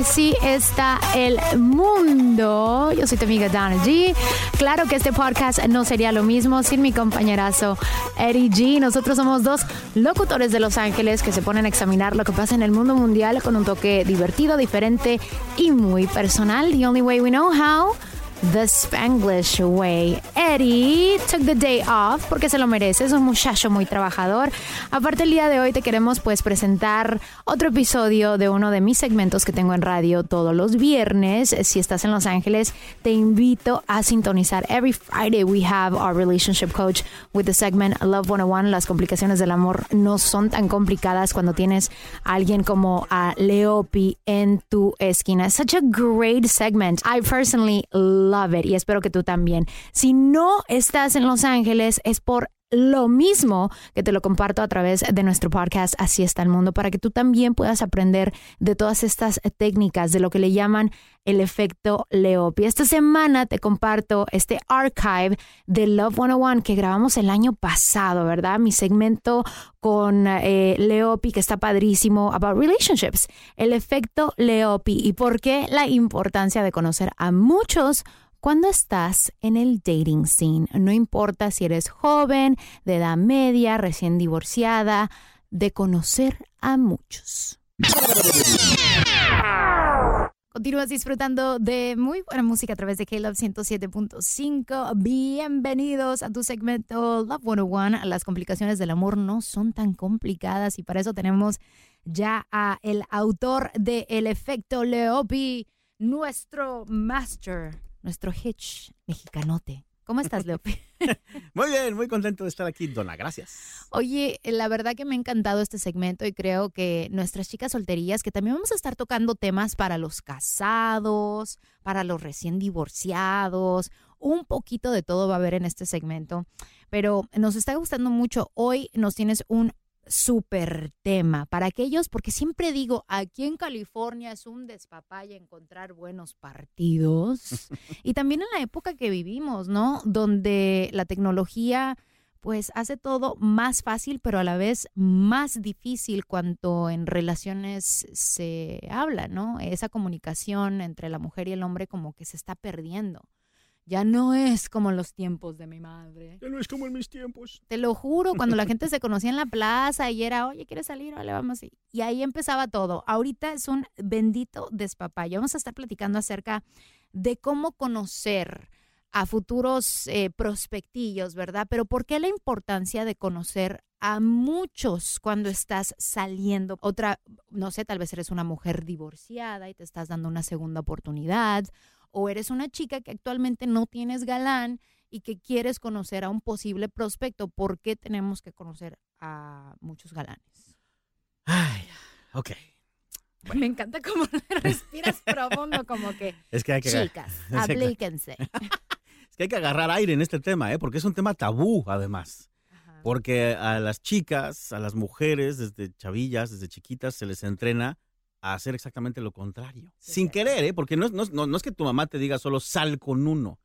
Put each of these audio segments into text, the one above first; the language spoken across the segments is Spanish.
Así está el mundo. Yo soy tu amiga Donna G. Claro que este podcast no sería lo mismo sin mi compañerazo Eddie G. Nosotros somos dos locutores de Los Ángeles que se ponen a examinar lo que pasa en el mundo mundial con un toque divertido, diferente y muy personal. The only way we know how. The Spanglish Way. Eddie took the day off porque se lo merece, es un muchacho muy trabajador. Aparte el día de hoy te queremos pues presentar otro episodio de uno de mis segmentos que tengo en radio todos los viernes. Si estás en Los Ángeles, te invito a sintonizar. Every Friday we have our relationship coach with the segment Love 101. Las complicaciones del amor no son tan complicadas cuando tienes a alguien como a Leopi en tu esquina. Such a great segment. I personally love it y espero que tú también. Si no estás en Los Ángeles es por lo mismo que te lo comparto a través de nuestro podcast Así está el mundo para que tú también puedas aprender de todas estas técnicas de lo que le llaman el efecto Leopi. Esta semana te comparto este archive de Love 101 que grabamos el año pasado, ¿verdad? Mi segmento con eh, Leopi que está padrísimo about relationships, el efecto Leopi y por qué la importancia de conocer a muchos cuando estás en el dating scene. No importa si eres joven, de edad media, recién divorciada, de conocer a muchos. Continúas disfrutando de muy buena música a través de K-Love 107.5. Bienvenidos a tu segmento Love 101. Las complicaciones del amor no son tan complicadas y para eso tenemos ya a el autor de El efecto Leopi, nuestro master, nuestro hitch mexicanote. ¿Cómo estás, Leopi? Muy bien, muy contento de estar aquí, Donna. Gracias. Oye, la verdad que me ha encantado este segmento y creo que nuestras chicas solterías, que también vamos a estar tocando temas para los casados, para los recién divorciados, un poquito de todo va a haber en este segmento, pero nos está gustando mucho. Hoy nos tienes un súper tema para aquellos, porque siempre digo, aquí en California es un despapaya encontrar buenos partidos. y también en la época que vivimos, ¿no? Donde la tecnología pues hace todo más fácil, pero a la vez más difícil cuando en relaciones se habla, ¿no? Esa comunicación entre la mujer y el hombre como que se está perdiendo. Ya no es como en los tiempos de mi madre. Ya no es como en mis tiempos. Te lo juro, cuando la gente se conocía en la plaza y era, oye, ¿quieres salir? Vale, vamos. Y ahí empezaba todo. Ahorita es un bendito despapayo. Vamos a estar platicando acerca de cómo conocer a futuros eh, prospectillos, ¿verdad? Pero ¿por qué la importancia de conocer a muchos cuando estás saliendo? Otra, no sé, tal vez eres una mujer divorciada y te estás dando una segunda oportunidad o eres una chica que actualmente no tienes galán y que quieres conocer a un posible prospecto, ¿por qué tenemos que conocer a muchos galanes? Ay, ok. Me encanta cómo respiras profundo, como que. Es que hay que. Chicas, aplíquense. es que hay que agarrar aire en este tema, ¿eh? Porque es un tema tabú, además. Porque a las chicas, a las mujeres, desde chavillas, desde chiquitas, se les entrena a hacer exactamente lo contrario. Sin querer, ¿eh? porque no, no, no, es que tu mamá te diga solo sal con uno,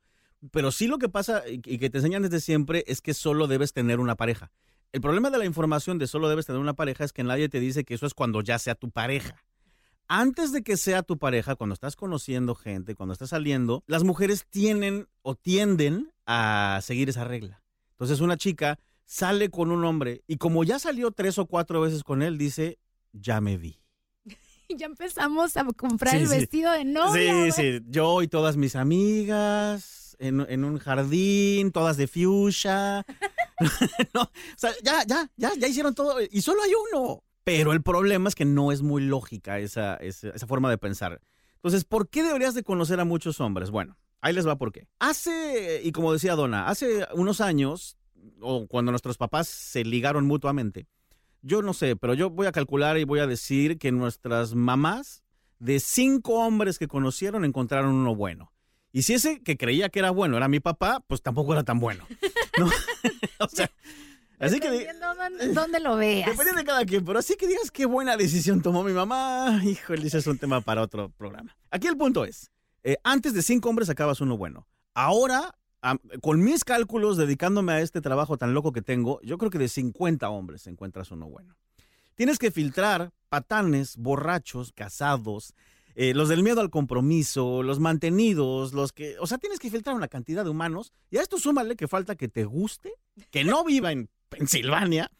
pero sí lo que pasa y que te enseñan desde siempre es que solo debes tener una pareja. El problema de la información de solo debes tener una pareja es que nadie te dice que eso es cuando ya sea tu pareja. Antes de que sea tu pareja, cuando estás conociendo gente, cuando estás saliendo, las mujeres tienen o tienden a seguir esa regla. Entonces una chica sale con un hombre y como ya salió tres o cuatro veces con él, dice, ya me vi. ya empezamos a comprar el vestido de novia. Sí, sí, yo y todas mis amigas en, un jardín, todas de fuchsia. o sea, ya, ya, ya, ya hicieron todo y solo hay uno. Pero el problema es que no es muy lógica esa, esa, esa forma de pensar. Entonces, ¿por qué deberías de conocer a muchos hombres? Bueno, ahí les va por qué. Hace, y como decía Donna, hace unos años, o cuando nuestros papás se ligaron mutuamente, yo no sé, pero yo voy a calcular y voy a decir que nuestras mamás, de cinco hombres que conocieron, encontraron uno bueno. Y si ese que creía que era bueno era mi papá, pues tampoco era tan bueno. ¿no? o sea, así que dónde, lo veas. Depende de cada quien, pero así que digas qué buena decisión tomó mi mamá. Híjole, ese es un tema para otro programa. Aquí el punto es, eh, antes de cinco hombres acabas uno bueno. Ahora con mis cálculos, dedicándome a este trabajo tan loco que tengo, yo creo que de 50 hombres encuentras uno bueno. Tienes que filtrar patanes, borrachos, casados, eh, los del miedo al compromiso, los mantenidos, los que... O sea, tienes que filtrar una cantidad de humanos. Y a esto súmale que falta que te guste, que no viva en Pensilvania,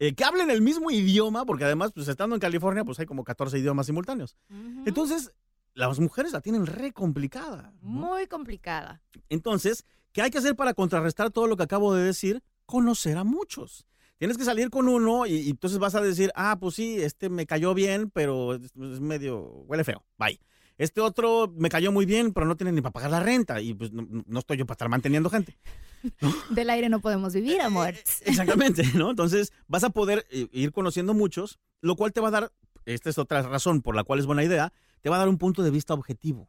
eh, que hablen el mismo idioma, porque además, pues estando en California, pues hay como 14 idiomas simultáneos. Entonces, las mujeres la tienen re complicada. Muy complicada. Entonces, ¿Qué hay que hacer para contrarrestar todo lo que acabo de decir? Conocer a muchos. Tienes que salir con uno y, entonces vas a decir, ah, pues sí, este me cayó bien, pero es, medio, huele feo, bye. Este otro me cayó muy bien, pero no tiene ni para pagar la renta y pues no, estoy yo para estar manteniendo gente. Del aire no podemos vivir, amor. Exactamente, ¿no? Entonces vas a poder eh, ir conociendo muchos, lo cual te va a dar, esta es otra razón por la cual es buena idea, te va a dar un punto de vista objetivo.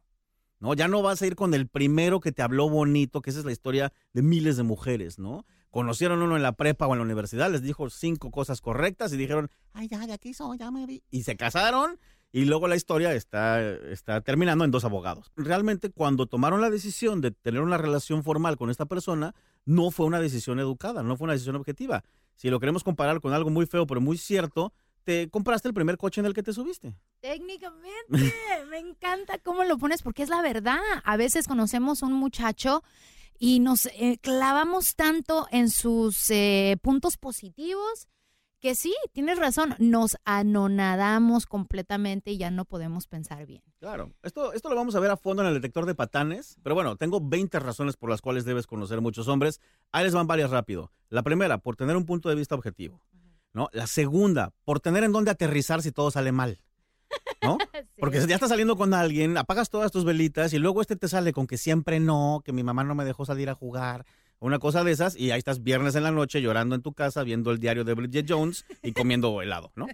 ¿No? Ya no vas a ir con el primero que te habló bonito, que esa es la historia de miles de mujeres, ¿no? Conocieron uno en la prepa o en la universidad, les dijo cinco cosas correctas y dijeron, ay, ya, de aquí soy, ya me vi. Y se casaron y luego la historia está, está terminando en dos abogados. Realmente cuando tomaron la decisión de tener una relación formal con esta persona, no fue una decisión educada, no fue una decisión objetiva. Si lo queremos comparar con algo muy feo pero muy cierto, te compraste el primer coche en el que te subiste. Técnicamente, me encanta cómo lo pones porque es la verdad. A veces conocemos a un muchacho y nos eh, clavamos tanto en sus eh, puntos positivos que sí, tienes razón, nos anonadamos completamente y ya no podemos pensar bien. Claro, esto, esto lo vamos a ver a fondo en el detector de patanes, pero bueno, tengo 20 razones por las cuales debes conocer muchos hombres. Ahí les van varias rápido. La primera, por tener un punto de vista objetivo. ¿No? La segunda, por tener en dónde aterrizar si todo sale mal. ¿No? Porque ya estás saliendo con alguien, apagas todas tus velitas y luego este te sale con que siempre no, que mi mamá no me dejó salir a jugar, una cosa de esas, y ahí estás viernes en la noche llorando en tu casa, viendo el diario de Bridget Jones y comiendo helado, ¿no?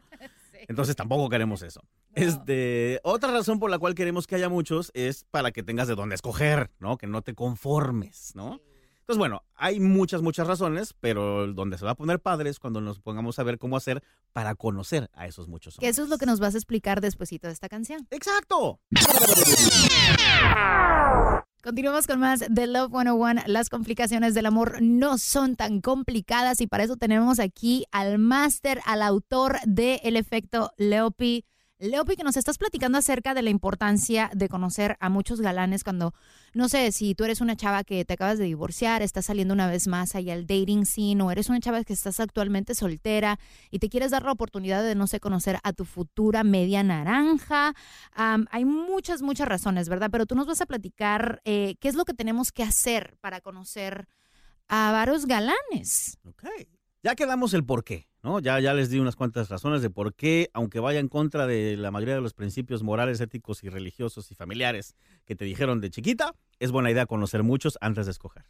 Entonces tampoco queremos eso. Este, otra razón por la cual queremos que haya muchos es para que tengas de dónde escoger, ¿no? Que no te conformes, ¿no? Entonces, bueno, hay muchas, muchas razones, pero donde se va a poner padre es cuando nos pongamos a ver cómo hacer para conocer a esos muchos hombres. Que eso es lo que nos vas a explicar despuesito de esta canción. ¡Exacto! Continuamos con más de Love 101. Las complicaciones del amor no son tan complicadas y para eso tenemos aquí al máster, al autor de El efecto Leopi. Leopi, que nos estás platicando acerca de la importancia de conocer a muchos galanes cuando, no sé, si tú eres una chava que te acabas de divorciar, estás saliendo una vez más ahí al dating scene, o eres una chava que estás actualmente soltera y te quieres dar la oportunidad de, no sé, conocer a tu futura media naranja. Hay muchas, muchas razones, ¿verdad? Pero tú nos vas a platicar eh, qué es lo que tenemos que hacer para conocer a varios galanes. Ok. Ya quedamos el por qué, ¿no? Ya, ya les di unas cuantas razones de por qué, aunque vaya en contra de la mayoría de los principios morales, éticos y religiosos y familiares que te dijeron de chiquita, es buena idea conocer muchos antes de escoger.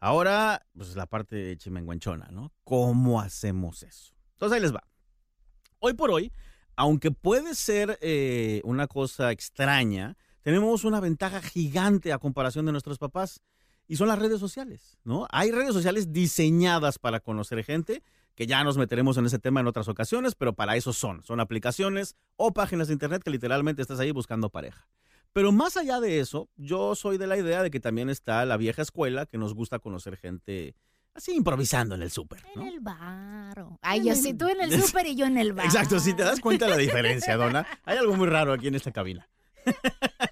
Ahora, pues la parte chimenguenchona, ¿no? ¿Cómo hacemos eso? Entonces ahí les va. Hoy por hoy, aunque puede ser eh, una cosa extraña, tenemos una ventaja gigante a comparación de nuestros papás y son las redes sociales, ¿no? Hay redes sociales diseñadas para conocer gente, que ya nos meteremos en ese tema en otras ocasiones, pero para eso son. Son aplicaciones o páginas de internet que literalmente estás ahí buscando pareja. Pero más allá de eso, yo soy de la idea de que también está la vieja escuela que nos gusta conocer gente así improvisando en el súper, ¿no? En el bar. Ay, yo sí, tú en el súper y yo en el bar. Exacto, si te das cuenta de la diferencia, Donna, hay algo muy raro aquí en esta cabina.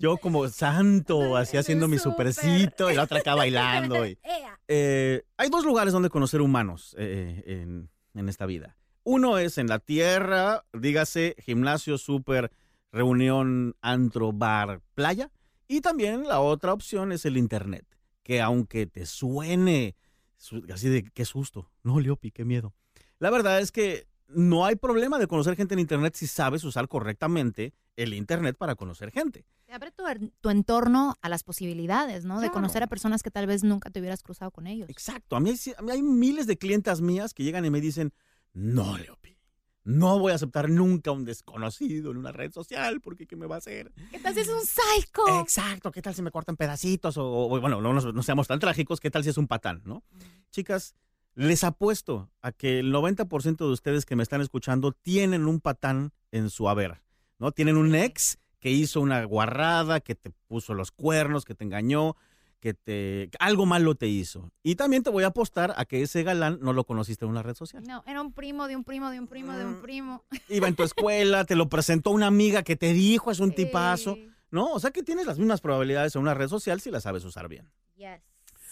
Yo como santo, así haciendo mi supercito y la otra acá bailando. y- Eh, hay dos lugares donde conocer humanos eh, en, en esta vida. Uno es en la tierra, dígase gimnasio, súper, reunión, antro, bar, playa. Y también la otra opción es el internet, que aunque te suene su- así de qué susto, no, Leopi, qué miedo. La verdad es que no hay problema de conocer gente en internet si sabes usar correctamente el internet para conocer gente. Te abre tu, tu entorno a las posibilidades, ¿no? De conocer a personas que tal vez nunca te hubieras cruzado con ellos. Exacto. A mí, hay- a mí hay miles de clientas mías que llegan y me dicen, no, Leopi, no voy a aceptar nunca a un desconocido en una red social porque ¿qué me va a hacer? ¿Qué tal si es un psycho? Exacto, ¿qué tal si me cortan pedacitos? O, o, bueno, no seamos tan trágicos, ¿qué tal si es un patán, no? Chicas, les apuesto a que el 90% de ustedes que me están escuchando tienen un patán en su haber, ¿no? Tienen un ex que hizo una guarrada, que te puso los cuernos, que te engañó, que te algo malo te hizo. Y también te voy a apostar a que ese galán no lo conociste en una red social. No, era un primo de un primo de un primo de Mm. un primo. Iba en tu escuela, te lo presentó una amiga que te dijo es un tipazo. ¿no? O sea que tienes las mismas probabilidades en una red social si la sabes usar bien. Yes.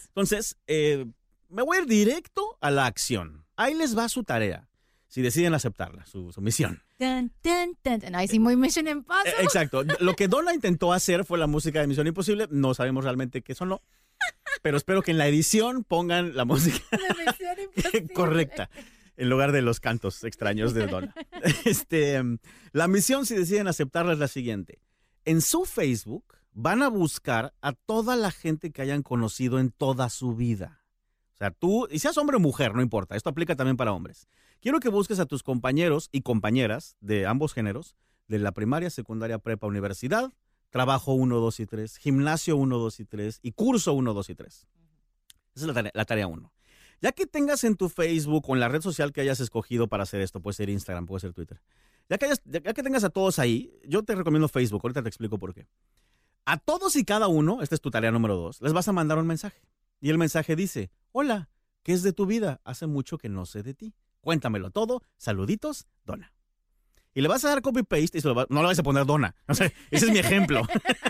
Entonces, eh, me voy a ir directo a la acción. Ahí les va su tarea, si deciden aceptarla, su, su misión. Ay, sí, muy Mission Impossible. Eh, exacto. Lo que Donna intentó hacer fue la música de Misión Imposible. No sabemos realmente qué sonó. Pero espero que en la edición pongan la música correcta en lugar de los cantos extraños de Donna. Este, la misión, si deciden aceptarla, es la siguiente. En su Facebook van a buscar a toda la gente que hayan conocido en toda su vida. O sea, tú, y seas hombre o mujer, no importa, esto aplica también para hombres. Quiero que busques a tus compañeros y compañeras de ambos géneros, de la primaria, secundaria, prepa, universidad, trabajo 1, 2 y 3, gimnasio 1, 2 y 3 y curso 1, 2 y 3. Esa es la tarea, la tarea 1. Ya que tengas en tu Facebook o en la red social que hayas escogido para hacer esto, puede ser Instagram, puede ser Twitter, ya que, ya que tengas a todos ahí, yo te recomiendo Facebook, ahorita te explico por qué. A todos y cada uno, esta es tu tarea número dos, les vas a mandar un mensaje. Y el mensaje dice, hola, ¿qué es de tu vida? Hace mucho que no sé de ti. Cuéntamelo todo, saluditos, Donna. Y le vas a dar copy-paste y se lo va- no le vas a poner Donna. O sea, ese es mi ejemplo.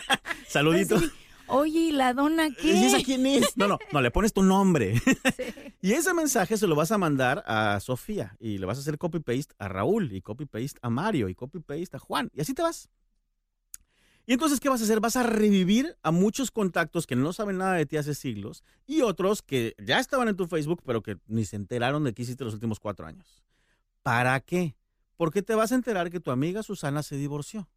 saluditos. Oye, ¿y la dona qué? ¿Y esa quién es? No, no, no, le pones tu nombre. Sí. Y ese mensaje se lo vas a mandar a Sofía y le vas a hacer copy-paste a Raúl y copy-paste a Mario y copy-paste a Juan. Y así te vas. Y entonces, ¿qué vas a hacer? Vas a revivir a muchos contactos que no saben nada de ti hace siglos y otros que ya estaban en tu Facebook, pero que ni se enteraron de qué hiciste los últimos cuatro años. ¿Para qué? Porque te vas a enterar que tu amiga Susana se divorció.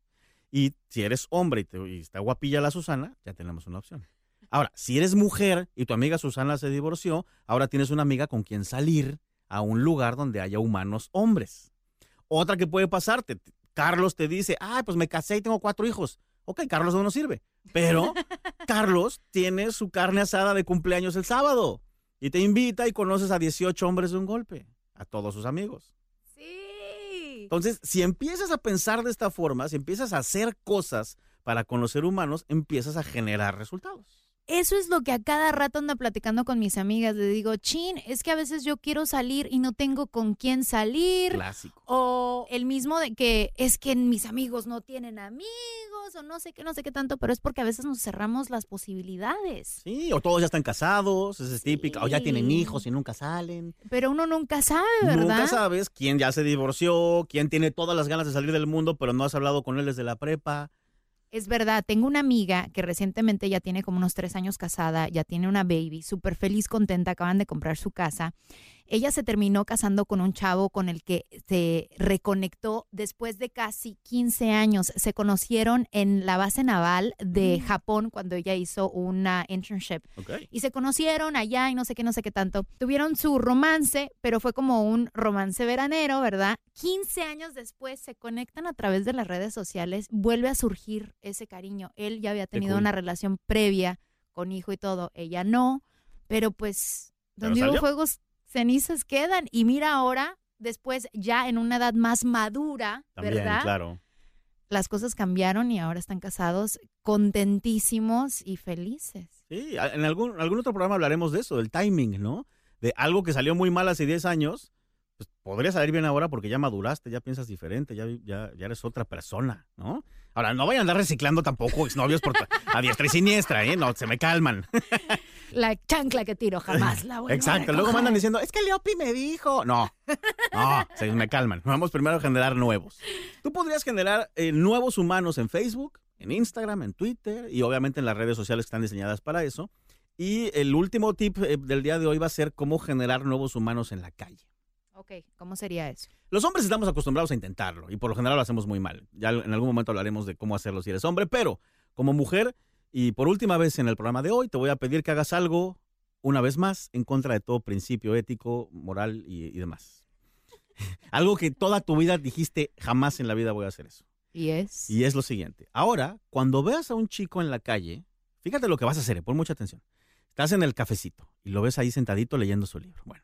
Y si eres hombre y, está guapilla la Susana, ya tenemos una opción. Ahora, si eres mujer y tu amiga Susana se divorció, ahora tienes una amiga con quien salir a un lugar donde haya humanos hombres. Otra que puede pasarte, Carlos te dice, ay, pues me casé y tengo cuatro hijos. Ok, Carlos no nos sirve. Pero Carlos tiene su carne asada de cumpleaños el sábado y te invita y conoces a 18 hombres de un golpe, a todos sus amigos. Sí. Entonces, si empiezas a pensar de esta forma, si empiezas a hacer cosas para conocer humanos, empiezas a generar resultados. Eso es lo que a cada rato ando platicando con mis amigas. Le digo, chin, es que a veces yo quiero salir y no tengo con quién salir. Clásico. O el mismo de que es que mis amigos no tienen amigos o no sé qué, no sé qué tanto, pero es porque a veces nos cerramos las posibilidades. Sí, o todos ya están casados, esa es típica, o ya tienen hijos y nunca salen. Pero uno nunca sabe, ¿verdad? Nunca sabes quién ya se divorció, quién tiene todas las ganas de salir del mundo, pero no has hablado con él desde la prepa. Es verdad, tengo una amiga que recientemente ya tiene como unos tres años casada, ya tiene una baby, súper feliz, contenta, acaban de comprar su casa. Ella se terminó casando con un chavo con el que se reconectó después de casi 15 años. Se conocieron en la base naval de Japón cuando ella hizo una internship. Y se conocieron allá y no sé qué, no sé qué tanto. Tuvieron su romance, pero fue como un romance veranero, ¿verdad? 15 años después se conectan a través de las redes sociales, vuelve a surgir ese cariño. Él ya había tenido cool. una relación previa con hijo y todo, ella no, pero pues donde hubo fuegos, cenizas quedan. Y mira ahora, después ya en una edad más madura, También, ¿verdad? claro. Las cosas cambiaron y ahora están casados contentísimos y felices. Sí, en algún, algún otro programa hablaremos de eso, del timing, ¿no? De algo que salió muy mal hace 10 años, pues podría salir bien ahora porque ya maduraste, ya piensas diferente, ya, ya, ya eres otra persona, ¿no? Ahora, no vayan a andar reciclando tampoco exnovios por, a diestra y siniestra, ¿eh? No, se me calman. La chancla que tiro jamás la a Exacto, luego mandan diciendo, es que Leopi me dijo. No, no, se me calman. Vamos primero a generar nuevos. Tú podrías generar eh, nuevos humanos en Facebook, en Instagram, en Twitter y obviamente en las redes sociales que están diseñadas para eso. Y el último tip eh, del día de hoy va a ser cómo generar nuevos humanos en la calle. Ok, ¿cómo sería eso? Los hombres estamos acostumbrados a intentarlo y por lo general lo hacemos muy mal. Ya en algún momento hablaremos de cómo hacerlo si eres hombre, pero como mujer y por última vez en el programa de hoy te voy a pedir que hagas algo una vez más en contra de todo principio ético, moral y, y demás. algo que toda tu vida dijiste jamás en la vida voy a hacer eso. Y es. Y es lo siguiente. Ahora, cuando veas a un chico en la calle, fíjate lo que vas a hacer, eh, pon mucha atención. Estás en el cafecito y lo ves ahí sentadito leyendo su libro. Bueno,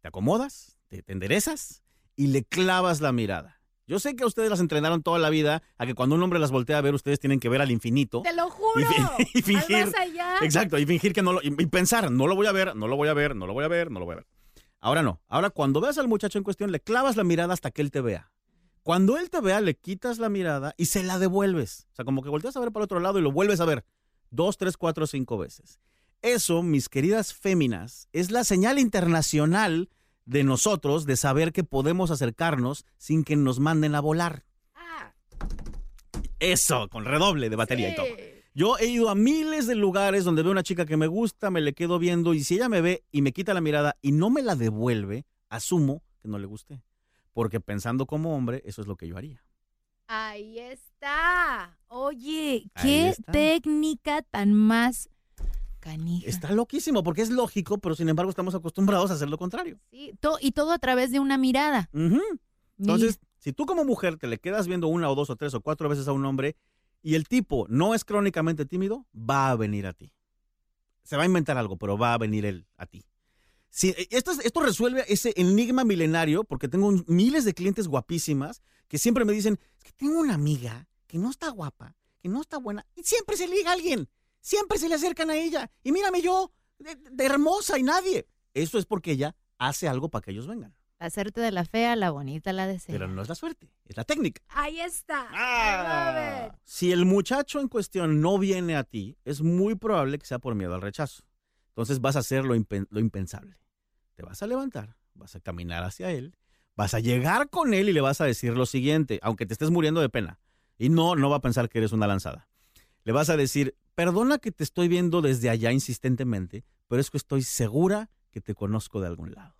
te acomodas, te, te enderezas y le clavas la mirada. Yo sé que ustedes las entrenaron toda la vida a que cuando un hombre las voltea a ver, ustedes tienen que ver al infinito. ¡Te lo juro! Y fi- y fingir. Al más allá. Exacto, y fingir que no lo. Y, y pensar, no lo voy a ver, no lo voy a ver, no lo voy a ver, no lo voy a ver. Ahora no. Ahora, cuando veas al muchacho en cuestión, le clavas la mirada hasta que él te vea. Cuando él te vea, le quitas la mirada y se la devuelves. O sea, como que volteas a ver para otro lado y lo vuelves a ver. Dos, tres, cuatro, cinco veces. Eso, mis queridas féminas, es la señal internacional de nosotros de saber que podemos acercarnos sin que nos manden a volar. Ah, Eso, con redoble de batería y todo. Yo he ido a miles de lugares donde veo una chica que me gusta, me le quedo viendo y si ella me ve y me quita la mirada y no me la devuelve, asumo que no le guste. Porque pensando como hombre, eso es lo que yo haría. Ahí está. Oye, Ahí qué está. técnica tan más canija. Está loquísimo porque es lógico, pero sin embargo estamos acostumbrados a hacer lo contrario. Sí, to- y todo a través de una mirada. Entonces, Mira. si tú como mujer te le quedas viendo una o dos o tres o cuatro veces a un hombre y el tipo no es crónicamente tímido, va a venir a ti. Se va a inventar algo, pero va a venir él a ti. Si, eh, esto, es- esto resuelve ese enigma milenario porque tengo un- miles de clientes guapísimas que siempre me dicen, es que tengo una amiga que no está guapa, que no está buena, y siempre se liga a alguien, siempre se le acercan a ella, y mírame yo, de, de hermosa y nadie. Eso es porque ella hace algo para que ellos vengan. Hacerte de la fea, la bonita, la desea. Pero no es la suerte, es la técnica. Ahí está. It. Si el muchacho en cuestión no viene a ti, es muy probable que sea por miedo al rechazo. Entonces vas a hacer lo, impen- lo impensable. Te vas a levantar, vas a caminar hacia él, vas a llegar con él y le vas a decir lo siguiente, aunque te estés muriendo de pena. Y no, no va a pensar que eres una lanzada. Le vas a decir, perdona que te estoy viendo desde allá insistentemente, pero es que estoy segura que te conozco de algún lado.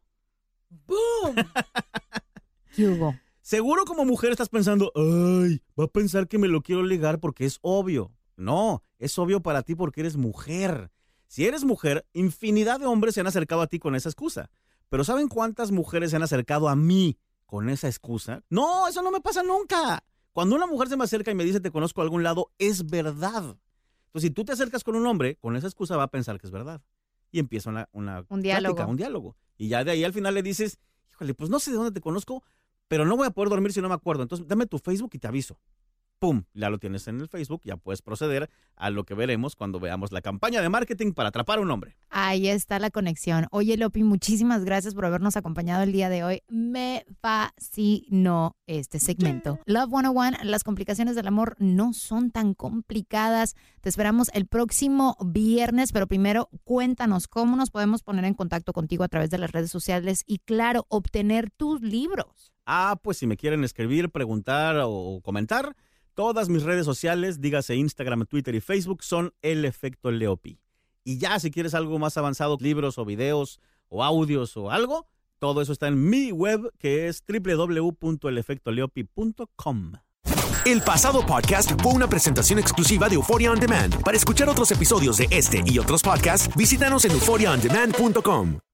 ¡Boom! ¿Qué hubo? Seguro como mujer estás pensando, ay, va a pensar que me lo quiero ligar porque es obvio. No, es obvio para ti porque eres mujer. Si eres mujer, infinidad de hombres se han acercado a ti con esa excusa. Pero ¿saben cuántas mujeres se han acercado a mí con esa excusa? No, eso no me pasa nunca. Cuando una mujer se me acerca y me dice te conozco a algún lado, es verdad. Entonces, si tú te acercas con un hombre, con esa excusa va a pensar que es verdad. Y empieza una, una Un diálogo. plática, un diálogo. Y ya de ahí al final le dices, híjole, pues no sé de dónde te conozco, pero no voy a poder dormir si no me acuerdo. Entonces, dame tu Facebook y te aviso. ¡Pum! Ya lo tienes en el Facebook, ya puedes proceder a lo que veremos cuando veamos la campaña de marketing para atrapar a un hombre. Ahí está la conexión. Oye, Lopi, muchísimas gracias por habernos acompañado el día de hoy. Me fascinó este segmento. Love 101, las complicaciones del amor no son tan complicadas. Te esperamos el próximo viernes, pero primero cuéntanos cómo nos podemos poner en contacto contigo a través de las redes sociales y, claro, obtener tus libros. Ah, pues si me quieren escribir, preguntar o comentar, todas mis redes sociales, dígase Instagram, Twitter y Facebook, son El Efecto Leopi. Y ya si quieres algo más avanzado, libros o videos o audios o algo, todo eso está en mi web que es www.elefectoleopi.com. El pasado podcast fue una presentación exclusiva de Euphoria On Demand. Para escuchar otros episodios de este y otros podcasts, visítanos en euphoriaondemand.com.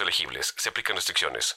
elegibles. Se aplican restricciones.